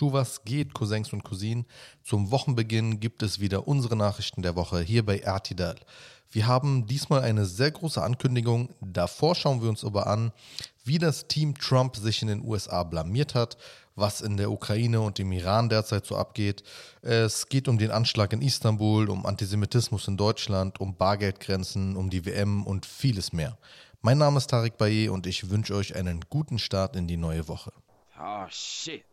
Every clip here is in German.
Schuvas geht, Cousins und Cousinen. Zum Wochenbeginn gibt es wieder unsere Nachrichten der Woche hier bei RTDAL. Wir haben diesmal eine sehr große Ankündigung. Davor schauen wir uns aber an, wie das Team Trump sich in den USA blamiert hat, was in der Ukraine und im Iran derzeit so abgeht. Es geht um den Anschlag in Istanbul, um Antisemitismus in Deutschland, um Bargeldgrenzen, um die WM und vieles mehr. Mein Name ist Tarek Baye und ich wünsche euch einen guten Start in die neue Woche. Oh shit.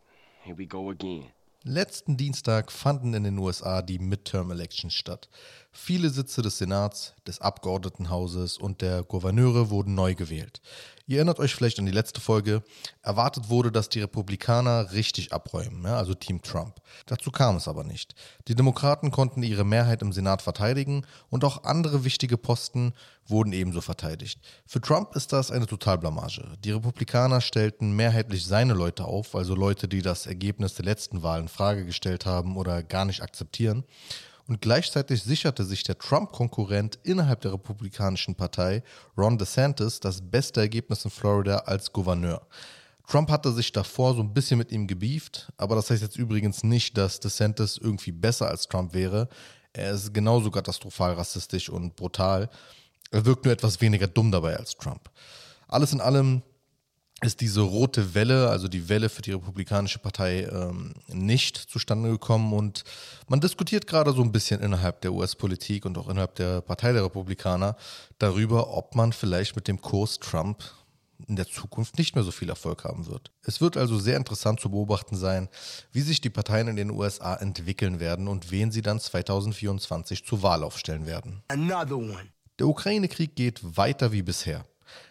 Here we go again. Letzten Dienstag fanden in den USA die Midterm Elections statt. Viele Sitze des Senats, des Abgeordnetenhauses und der Gouverneure wurden neu gewählt. Ihr erinnert euch vielleicht an die letzte Folge. Erwartet wurde, dass die Republikaner richtig abräumen, ja, also Team Trump. Dazu kam es aber nicht. Die Demokraten konnten ihre Mehrheit im Senat verteidigen und auch andere wichtige Posten wurden ebenso verteidigt. Für Trump ist das eine Totalblamage. Die Republikaner stellten mehrheitlich seine Leute auf, also Leute, die das Ergebnis der letzten Wahl in Frage gestellt haben oder gar nicht akzeptieren und gleichzeitig sicherte sich der Trump-Konkurrent innerhalb der Republikanischen Partei, Ron DeSantis, das beste Ergebnis in Florida als Gouverneur. Trump hatte sich davor so ein bisschen mit ihm gebieft, aber das heißt jetzt übrigens nicht, dass DeSantis irgendwie besser als Trump wäre. Er ist genauso katastrophal rassistisch und brutal. Er wirkt nur etwas weniger dumm dabei als Trump. Alles in allem ist diese rote Welle, also die Welle für die Republikanische Partei, ähm, nicht zustande gekommen. Und man diskutiert gerade so ein bisschen innerhalb der US-Politik und auch innerhalb der Partei der Republikaner darüber, ob man vielleicht mit dem Kurs Trump in der Zukunft nicht mehr so viel Erfolg haben wird. Es wird also sehr interessant zu beobachten sein, wie sich die Parteien in den USA entwickeln werden und wen sie dann 2024 zur Wahl aufstellen werden. Der Ukraine-Krieg geht weiter wie bisher.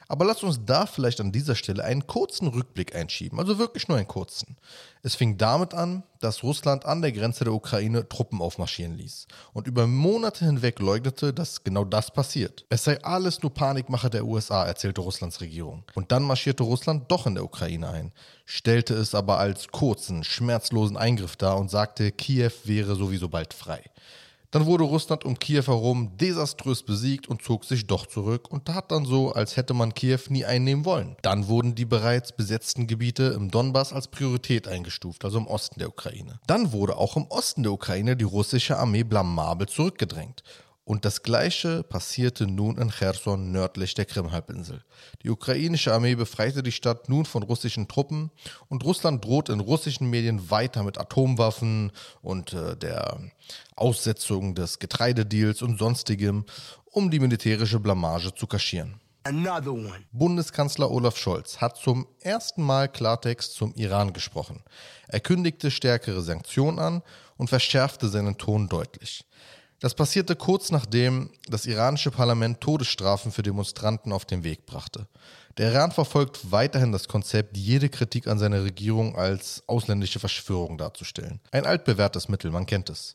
Aber lasst uns da vielleicht an dieser Stelle einen kurzen Rückblick einschieben, also wirklich nur einen kurzen. Es fing damit an, dass Russland an der Grenze der Ukraine Truppen aufmarschieren ließ und über Monate hinweg leugnete, dass genau das passiert. Es sei alles nur Panikmache der USA, erzählte Russlands Regierung. Und dann marschierte Russland doch in der Ukraine ein, stellte es aber als kurzen, schmerzlosen Eingriff dar und sagte, Kiew wäre sowieso bald frei. Dann wurde Russland um Kiew herum desaströs besiegt und zog sich doch zurück und tat dann so, als hätte man Kiew nie einnehmen wollen. Dann wurden die bereits besetzten Gebiete im Donbass als Priorität eingestuft, also im Osten der Ukraine. Dann wurde auch im Osten der Ukraine die russische Armee blamabel zurückgedrängt. Und das Gleiche passierte nun in Cherson nördlich der Krimhalbinsel. Die ukrainische Armee befreite die Stadt nun von russischen Truppen und Russland droht in russischen Medien weiter mit Atomwaffen und äh, der Aussetzung des Getreidedeals und sonstigem, um die militärische Blamage zu kaschieren. Bundeskanzler Olaf Scholz hat zum ersten Mal Klartext zum Iran gesprochen. Er kündigte stärkere Sanktionen an und verschärfte seinen Ton deutlich. Das passierte kurz nachdem das iranische Parlament Todesstrafen für Demonstranten auf den Weg brachte. Der Iran verfolgt weiterhin das Konzept, jede Kritik an seiner Regierung als ausländische Verschwörung darzustellen. Ein altbewährtes Mittel, man kennt es.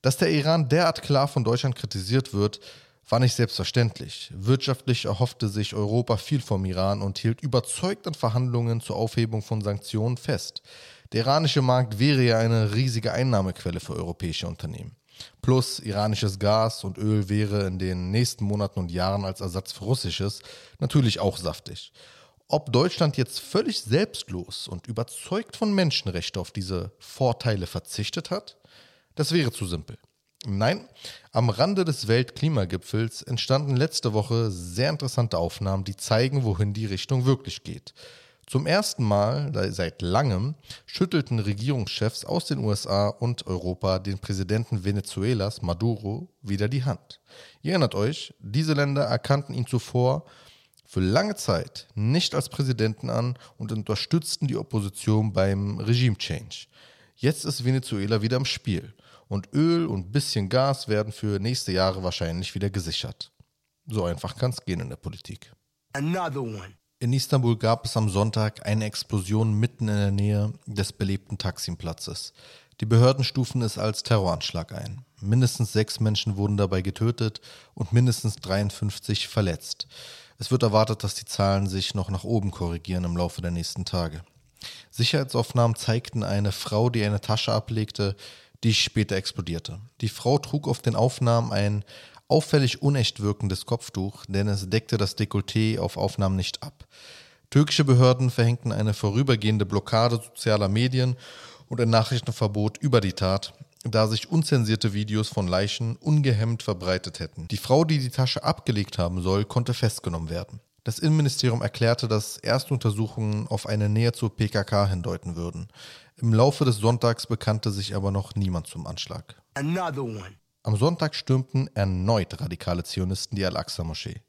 Dass der Iran derart klar von Deutschland kritisiert wird, war nicht selbstverständlich. Wirtschaftlich erhoffte sich Europa viel vom Iran und hielt überzeugt an Verhandlungen zur Aufhebung von Sanktionen fest. Der iranische Markt wäre ja eine riesige Einnahmequelle für europäische Unternehmen. Plus iranisches Gas und Öl wäre in den nächsten Monaten und Jahren als Ersatz für russisches natürlich auch saftig. Ob Deutschland jetzt völlig selbstlos und überzeugt von Menschenrechten auf diese Vorteile verzichtet hat, das wäre zu simpel. Nein, am Rande des Weltklimagipfels entstanden letzte Woche sehr interessante Aufnahmen, die zeigen, wohin die Richtung wirklich geht. Zum ersten Mal seit langem schüttelten Regierungschefs aus den USA und Europa den Präsidenten Venezuelas, Maduro, wieder die Hand. Ihr erinnert euch, diese Länder erkannten ihn zuvor für lange Zeit nicht als Präsidenten an und unterstützten die Opposition beim Regime-Change. Jetzt ist Venezuela wieder im Spiel und Öl und bisschen Gas werden für nächste Jahre wahrscheinlich wieder gesichert. So einfach kann es gehen in der Politik. Another one. In Istanbul gab es am Sonntag eine Explosion mitten in der Nähe des belebten Taksimplatzes. Die Behörden stufen es als Terroranschlag ein. Mindestens sechs Menschen wurden dabei getötet und mindestens 53 verletzt. Es wird erwartet, dass die Zahlen sich noch nach oben korrigieren im Laufe der nächsten Tage. Sicherheitsaufnahmen zeigten eine Frau, die eine Tasche ablegte, die später explodierte. Die Frau trug auf den Aufnahmen ein auffällig unecht wirkendes Kopftuch, denn es deckte das Dekolleté auf Aufnahmen nicht ab. Türkische Behörden verhängten eine vorübergehende Blockade sozialer Medien und ein Nachrichtenverbot über die Tat, da sich unzensierte Videos von Leichen ungehemmt verbreitet hätten. Die Frau, die die Tasche abgelegt haben soll, konnte festgenommen werden. Das Innenministerium erklärte, dass erste Untersuchungen auf eine Nähe zur PKK hindeuten würden. Im Laufe des Sonntags bekannte sich aber noch niemand zum Anschlag. Am Sonntag stürmten erneut radikale Zionisten die Al-Aqsa-Moschee.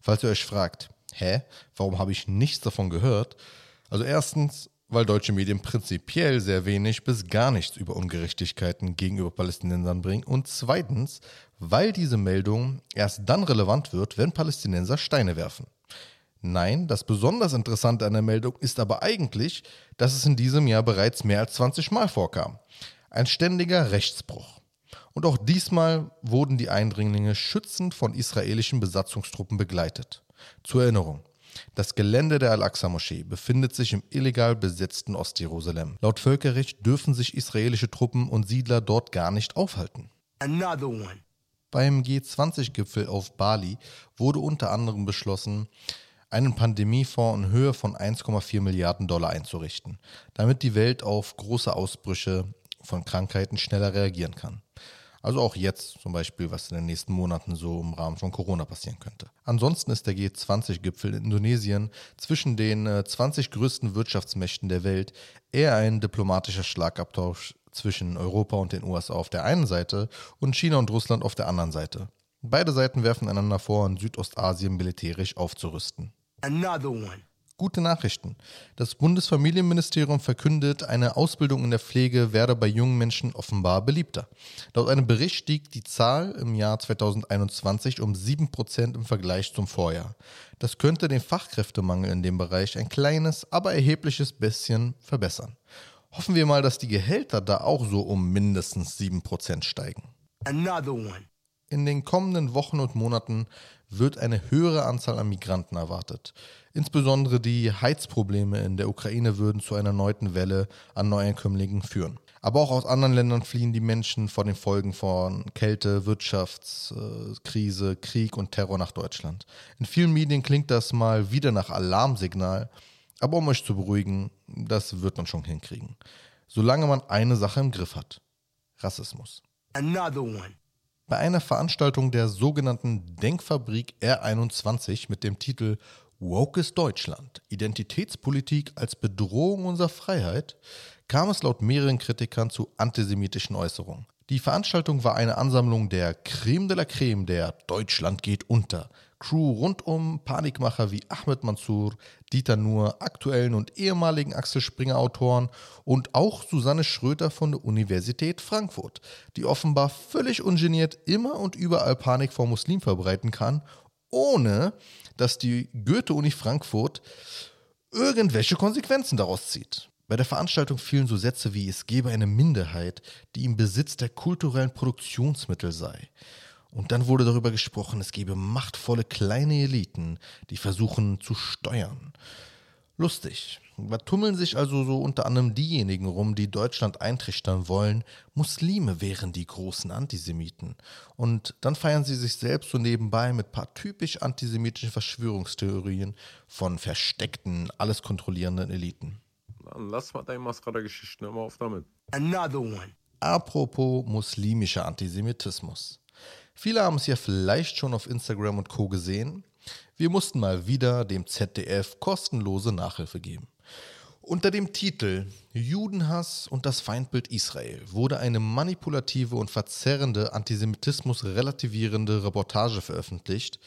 Falls ihr euch fragt, hä, warum habe ich nichts davon gehört? Also erstens, weil deutsche Medien prinzipiell sehr wenig bis gar nichts über Ungerechtigkeiten gegenüber Palästinensern bringen und zweitens, weil diese Meldung erst dann relevant wird, wenn Palästinenser Steine werfen. Nein, das besonders Interessante an der Meldung ist aber eigentlich, dass es in diesem Jahr bereits mehr als 20 Mal vorkam. Ein ständiger Rechtsbruch. Und auch diesmal wurden die Eindringlinge schützend von israelischen Besatzungstruppen begleitet. Zur Erinnerung, das Gelände der Al-Aqsa-Moschee befindet sich im illegal besetzten Ostjerusalem. Laut Völkerrecht dürfen sich israelische Truppen und Siedler dort gar nicht aufhalten. Beim G20-Gipfel auf Bali wurde unter anderem beschlossen, einen Pandemiefonds in Höhe von 1,4 Milliarden Dollar einzurichten, damit die Welt auf große Ausbrüche von Krankheiten schneller reagieren kann. Also auch jetzt zum Beispiel, was in den nächsten Monaten so im Rahmen von Corona passieren könnte. Ansonsten ist der G20-Gipfel in Indonesien zwischen den 20 äh, größten Wirtschaftsmächten der Welt eher ein diplomatischer Schlagabtausch zwischen Europa und den USA auf der einen Seite und China und Russland auf der anderen Seite. Beide Seiten werfen einander vor, in Südostasien militärisch aufzurüsten. Another one. Gute Nachrichten. Das Bundesfamilienministerium verkündet, eine Ausbildung in der Pflege werde bei jungen Menschen offenbar beliebter. Laut einem Bericht stieg die Zahl im Jahr 2021 um 7% im Vergleich zum Vorjahr. Das könnte den Fachkräftemangel in dem Bereich ein kleines, aber erhebliches bisschen verbessern. Hoffen wir mal, dass die Gehälter da auch so um mindestens 7% steigen. Another one. In den kommenden Wochen und Monaten wird eine höhere Anzahl an Migranten erwartet. Insbesondere die Heizprobleme in der Ukraine würden zu einer erneuten Welle an Neuankömmlingen führen. Aber auch aus anderen Ländern fliehen die Menschen vor den Folgen von Kälte, Wirtschaftskrise, Krieg und Terror nach Deutschland. In vielen Medien klingt das mal wieder nach Alarmsignal, aber um euch zu beruhigen, das wird man schon hinkriegen. Solange man eine Sache im Griff hat. Rassismus. Another one bei einer Veranstaltung der sogenannten Denkfabrik R21 mit dem Titel Woke ist Deutschland, Identitätspolitik als Bedrohung unserer Freiheit, kam es laut mehreren Kritikern zu antisemitischen Äußerungen. Die Veranstaltung war eine Ansammlung der Creme de la Creme der Deutschland geht unter Crew rund um Panikmacher wie Ahmed Mansour, Dieter Nuhr, aktuellen und ehemaligen Axel Springer Autoren und auch Susanne Schröter von der Universität Frankfurt, die offenbar völlig ungeniert immer und überall Panik vor Muslim verbreiten kann, ohne dass die Goethe-Uni Frankfurt irgendwelche Konsequenzen daraus zieht. Bei der Veranstaltung fielen so Sätze wie es gebe eine Minderheit, die im Besitz der kulturellen Produktionsmittel sei. Und dann wurde darüber gesprochen, es gebe machtvolle kleine Eliten, die versuchen zu steuern. Lustig. Da tummeln sich also so unter anderem diejenigen rum, die Deutschland eintrichtern wollen, Muslime wären die großen Antisemiten. Und dann feiern sie sich selbst so nebenbei mit paar typisch antisemitischen Verschwörungstheorien von versteckten, alles kontrollierenden Eliten. Dann lass mal deine Mascara-Geschichten immer auf damit. Another one. Apropos muslimischer Antisemitismus. Viele haben es ja vielleicht schon auf Instagram und Co gesehen. Wir mussten mal wieder dem ZDF kostenlose Nachhilfe geben. Unter dem Titel Judenhass und das Feindbild Israel wurde eine manipulative und verzerrende Antisemitismus relativierende Reportage veröffentlicht,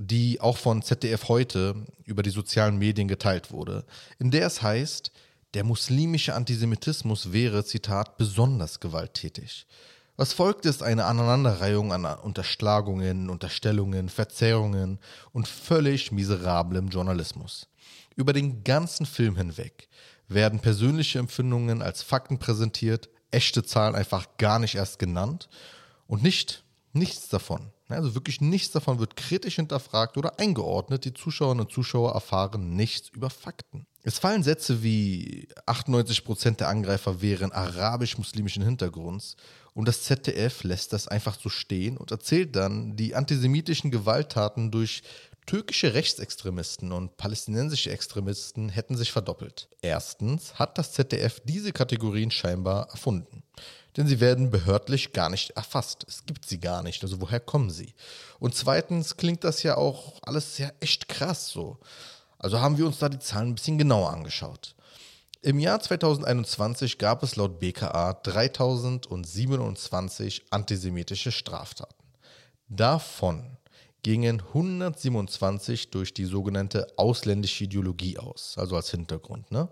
die auch von ZDF heute über die sozialen Medien geteilt wurde, in der es heißt, der muslimische Antisemitismus wäre, Zitat, besonders gewalttätig. Was folgt, ist eine Aneinanderreihung an Unterschlagungen, Unterstellungen, Verzerrungen und völlig miserablem Journalismus. Über den ganzen Film hinweg werden persönliche Empfindungen als Fakten präsentiert, echte Zahlen einfach gar nicht erst genannt und nicht, nichts davon. Also wirklich nichts davon wird kritisch hinterfragt oder eingeordnet. Die Zuschauerinnen und Zuschauer erfahren nichts über Fakten. Es fallen Sätze wie 98% der Angreifer wären arabisch-muslimischen Hintergrunds und das ZDF lässt das einfach so stehen und erzählt dann die antisemitischen Gewalttaten durch Türkische Rechtsextremisten und palästinensische Extremisten hätten sich verdoppelt. Erstens hat das ZDF diese Kategorien scheinbar erfunden. Denn sie werden behördlich gar nicht erfasst. Es gibt sie gar nicht. Also woher kommen sie? Und zweitens klingt das ja auch alles ja echt krass so. Also haben wir uns da die Zahlen ein bisschen genauer angeschaut. Im Jahr 2021 gab es laut BKA 3027 antisemitische Straftaten. Davon gingen 127 durch die sogenannte ausländische Ideologie aus, also als Hintergrund. Ne?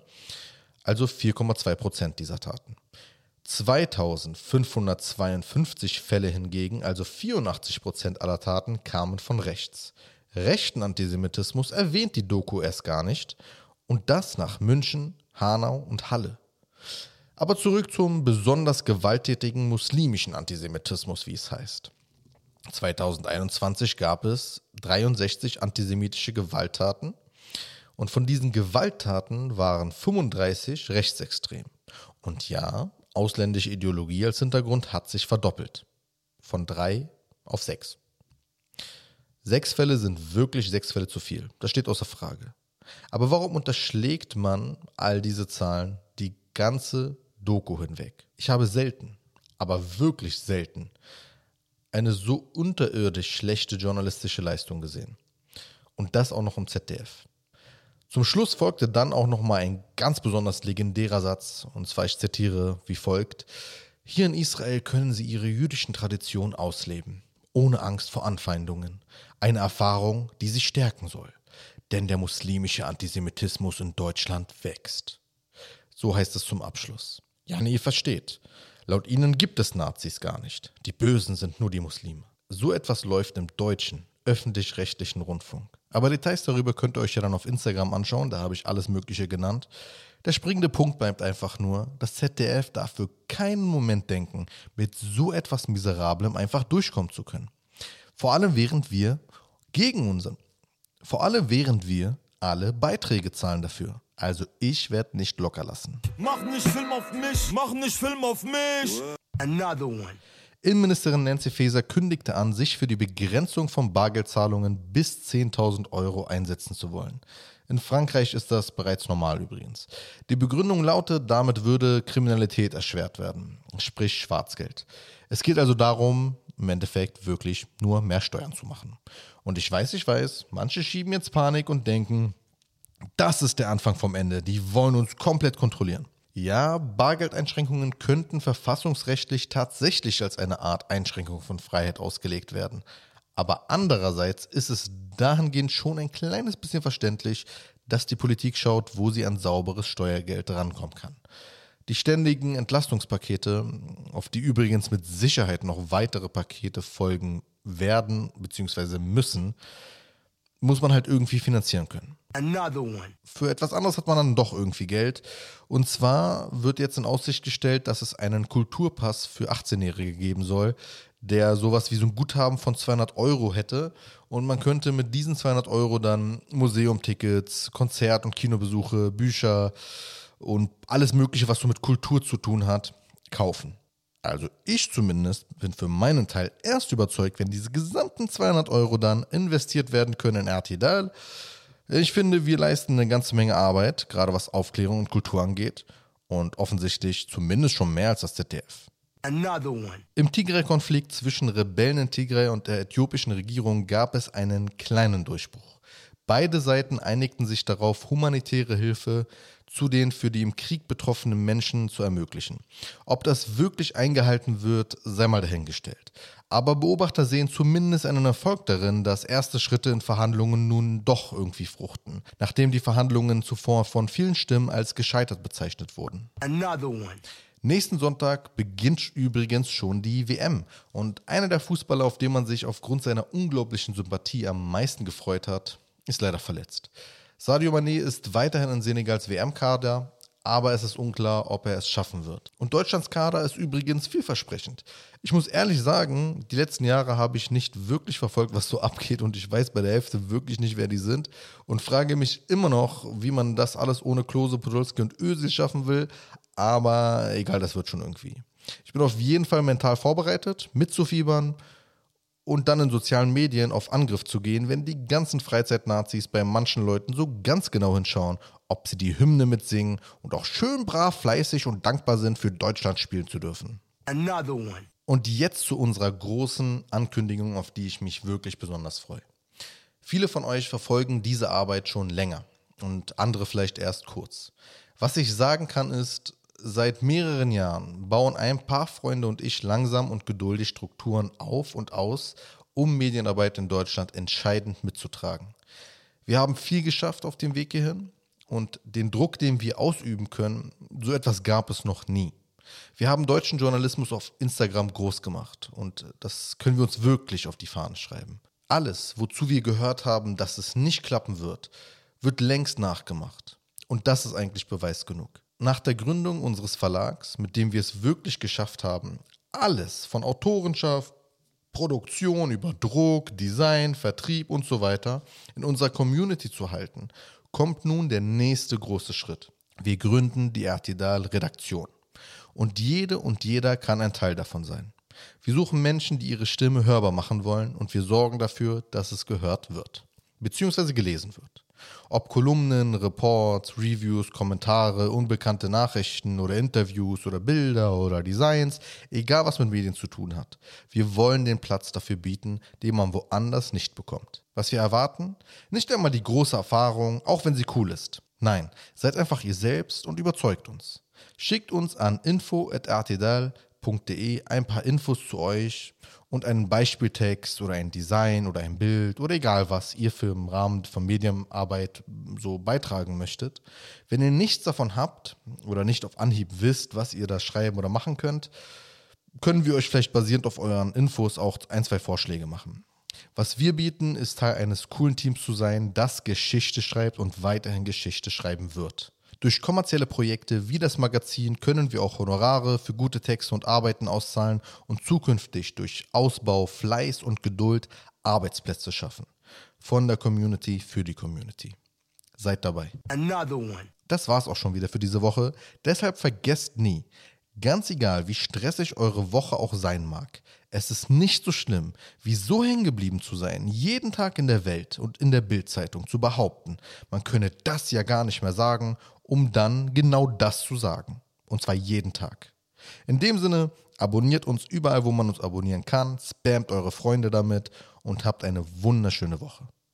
Also 4,2 Prozent dieser Taten. 2552 Fälle hingegen, also 84 Prozent aller Taten, kamen von rechts. Rechten Antisemitismus erwähnt die Doku erst gar nicht und das nach München, Hanau und Halle. Aber zurück zum besonders gewalttätigen muslimischen Antisemitismus, wie es heißt. 2021 gab es 63 antisemitische Gewalttaten und von diesen Gewalttaten waren 35 rechtsextrem. Und ja, ausländische Ideologie als Hintergrund hat sich verdoppelt. Von drei auf sechs. Sechs Fälle sind wirklich sechs Fälle zu viel. Das steht außer Frage. Aber warum unterschlägt man all diese Zahlen die ganze Doku hinweg? Ich habe selten, aber wirklich selten, eine so unterirdisch schlechte journalistische Leistung gesehen. Und das auch noch im ZDF. Zum Schluss folgte dann auch noch mal ein ganz besonders legendärer Satz, und zwar ich zitiere wie folgt: Hier in Israel können sie ihre jüdischen Traditionen ausleben, ohne Angst vor Anfeindungen. Eine Erfahrung, die sie stärken soll. Denn der muslimische Antisemitismus in Deutschland wächst. So heißt es zum Abschluss. Ja, nee, ihr versteht. Laut ihnen gibt es Nazis gar nicht. Die Bösen sind nur die Muslime. So etwas läuft im deutschen, öffentlich-rechtlichen Rundfunk. Aber Details darüber könnt ihr euch ja dann auf Instagram anschauen, da habe ich alles Mögliche genannt. Der springende Punkt bleibt einfach nur, das ZDF darf für keinen Moment denken, mit so etwas Miserablem einfach durchkommen zu können. Vor allem während wir gegen unseren, vor allem während wir alle Beiträge zahlen dafür. Also ich werde nicht locker lassen. Mach nicht Film auf mich, mach nicht Film auf mich. Another one. Innenministerin Nancy Faeser kündigte an, sich für die Begrenzung von Bargeldzahlungen bis 10.000 Euro einsetzen zu wollen. In Frankreich ist das bereits normal übrigens. Die Begründung lautet, damit würde Kriminalität erschwert werden, sprich Schwarzgeld. Es geht also darum, im Endeffekt wirklich nur mehr Steuern zu machen. Und ich weiß, ich weiß, manche schieben jetzt Panik und denken, das ist der Anfang vom Ende. Die wollen uns komplett kontrollieren. Ja, Bargeldeinschränkungen könnten verfassungsrechtlich tatsächlich als eine Art Einschränkung von Freiheit ausgelegt werden. Aber andererseits ist es dahingehend schon ein kleines bisschen verständlich, dass die Politik schaut, wo sie an sauberes Steuergeld rankommen kann. Die ständigen Entlastungspakete, auf die übrigens mit Sicherheit noch weitere Pakete folgen werden bzw. müssen, muss man halt irgendwie finanzieren können. Für etwas anderes hat man dann doch irgendwie Geld. Und zwar wird jetzt in Aussicht gestellt, dass es einen Kulturpass für 18-Jährige geben soll, der sowas wie so ein Guthaben von 200 Euro hätte. Und man könnte mit diesen 200 Euro dann Museumtickets, Konzert- und Kinobesuche, Bücher und alles Mögliche, was so mit Kultur zu tun hat, kaufen. Also ich zumindest bin für meinen Teil erst überzeugt, wenn diese gesamten 200 Euro dann investiert werden können in RTL. Ich finde, wir leisten eine ganze Menge Arbeit, gerade was Aufklärung und Kultur angeht. Und offensichtlich zumindest schon mehr als das ZDF. Another one. Im Tigray-Konflikt zwischen Rebellen in Tigray und der äthiopischen Regierung gab es einen kleinen Durchbruch. Beide Seiten einigten sich darauf, humanitäre Hilfe zu den für die im Krieg betroffenen Menschen zu ermöglichen. Ob das wirklich eingehalten wird, sei mal dahingestellt. Aber Beobachter sehen zumindest einen Erfolg darin, dass erste Schritte in Verhandlungen nun doch irgendwie fruchten, nachdem die Verhandlungen zuvor von vielen Stimmen als gescheitert bezeichnet wurden. Nächsten Sonntag beginnt übrigens schon die WM. Und einer der Fußballer, auf den man sich aufgrund seiner unglaublichen Sympathie am meisten gefreut hat, ist leider verletzt. Sadio Mané ist weiterhin in Senegals WM-Kader, aber es ist unklar, ob er es schaffen wird. Und Deutschlands Kader ist übrigens vielversprechend. Ich muss ehrlich sagen, die letzten Jahre habe ich nicht wirklich verfolgt, was so abgeht und ich weiß bei der Hälfte wirklich nicht, wer die sind und frage mich immer noch, wie man das alles ohne Klose, Podolski und Özil schaffen will, aber egal, das wird schon irgendwie. Ich bin auf jeden Fall mental vorbereitet, mitzufiebern und dann in sozialen Medien auf Angriff zu gehen, wenn die ganzen Freizeitnazis bei manchen Leuten so ganz genau hinschauen, ob sie die Hymne mitsingen und auch schön brav, fleißig und dankbar sind, für Deutschland spielen zu dürfen. Another one. Und jetzt zu unserer großen Ankündigung, auf die ich mich wirklich besonders freue. Viele von euch verfolgen diese Arbeit schon länger und andere vielleicht erst kurz. Was ich sagen kann ist, seit mehreren Jahren bauen ein paar Freunde und ich langsam und geduldig Strukturen auf und aus, um Medienarbeit in Deutschland entscheidend mitzutragen. Wir haben viel geschafft auf dem Weg hierhin und den Druck, den wir ausüben können, so etwas gab es noch nie. Wir haben deutschen Journalismus auf Instagram groß gemacht und das können wir uns wirklich auf die Fahnen schreiben. Alles, wozu wir gehört haben, dass es nicht klappen wird, wird längst nachgemacht. Und das ist eigentlich Beweis genug. Nach der Gründung unseres Verlags, mit dem wir es wirklich geschafft haben, alles von Autorenschaft, Produktion über Druck, Design, Vertrieb und so weiter in unserer Community zu halten, kommt nun der nächste große Schritt. Wir gründen die Artidal Redaktion. Und jede und jeder kann ein Teil davon sein. Wir suchen Menschen, die ihre Stimme hörbar machen wollen und wir sorgen dafür, dass es gehört wird, beziehungsweise gelesen wird. Ob Kolumnen, Reports, Reviews, Kommentare, unbekannte Nachrichten oder Interviews oder Bilder oder Designs, egal was mit Medien zu tun hat. Wir wollen den Platz dafür bieten, den man woanders nicht bekommt. Was wir erwarten? Nicht einmal die große Erfahrung, auch wenn sie cool ist. Nein, seid einfach ihr selbst und überzeugt uns. Schickt uns an info.rtdal.de ein paar Infos zu euch und einen Beispieltext oder ein Design oder ein Bild oder egal was ihr für im Rahmen von Medienarbeit so beitragen möchtet. Wenn ihr nichts davon habt oder nicht auf Anhieb wisst, was ihr da schreiben oder machen könnt, können wir euch vielleicht basierend auf euren Infos auch ein, zwei Vorschläge machen. Was wir bieten, ist Teil eines coolen Teams zu sein, das Geschichte schreibt und weiterhin Geschichte schreiben wird. Durch kommerzielle Projekte wie das Magazin können wir auch Honorare für gute Texte und Arbeiten auszahlen und zukünftig durch Ausbau, Fleiß und Geduld Arbeitsplätze schaffen. Von der Community für die Community. Seid dabei. Another one. Das war's auch schon wieder für diese Woche. Deshalb vergesst nie, ganz egal wie stressig eure Woche auch sein mag, es ist nicht so schlimm, wie so hängen geblieben zu sein, jeden Tag in der Welt und in der Bildzeitung zu behaupten, man könne das ja gar nicht mehr sagen um dann genau das zu sagen. Und zwar jeden Tag. In dem Sinne, abonniert uns überall, wo man uns abonnieren kann, spamt eure Freunde damit und habt eine wunderschöne Woche.